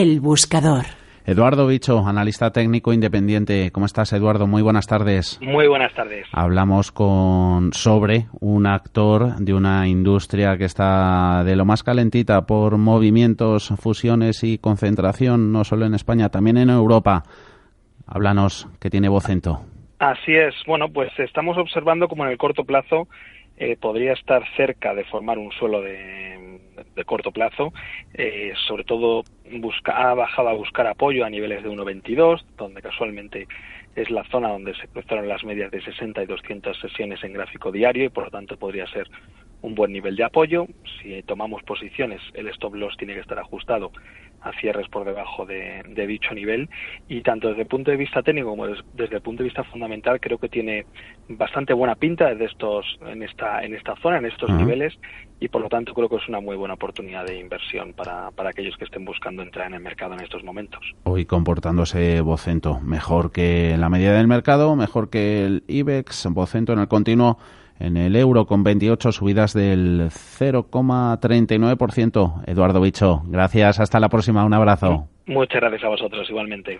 El buscador. Eduardo Bicho, analista técnico independiente. ¿Cómo estás, Eduardo? Muy buenas tardes. Muy buenas tardes. Hablamos con sobre un actor de una industria que está de lo más calentita por movimientos, fusiones y concentración, no solo en España, también en Europa. Háblanos, que tiene Vocento. Así es. Bueno, pues estamos observando como en el corto plazo eh, podría estar cerca de formar un suelo de, de corto plazo, eh, sobre todo busca, ha bajado a buscar apoyo a niveles de 1,22, donde casualmente es la zona donde se cruzaron las medias de 60 y 200 sesiones en gráfico diario y por lo tanto podría ser un buen nivel de apoyo. Si tomamos posiciones, el stop loss tiene que estar ajustado a cierres por debajo de, dicho nivel. Y tanto desde el punto de vista técnico como desde el punto de vista fundamental creo que tiene bastante buena pinta desde estos en esta en esta zona en estos niveles. Y por lo tanto creo que es una muy buena oportunidad de inversión para, para aquellos que estén buscando entrar en el mercado en estos momentos. Hoy comportándose Vocento mejor que la media del mercado, mejor que el IBEX, Vocento en el continuo en el euro con 28 subidas del 0,39%. Eduardo Bicho, gracias, hasta la próxima, un abrazo. Muchas gracias a vosotros igualmente.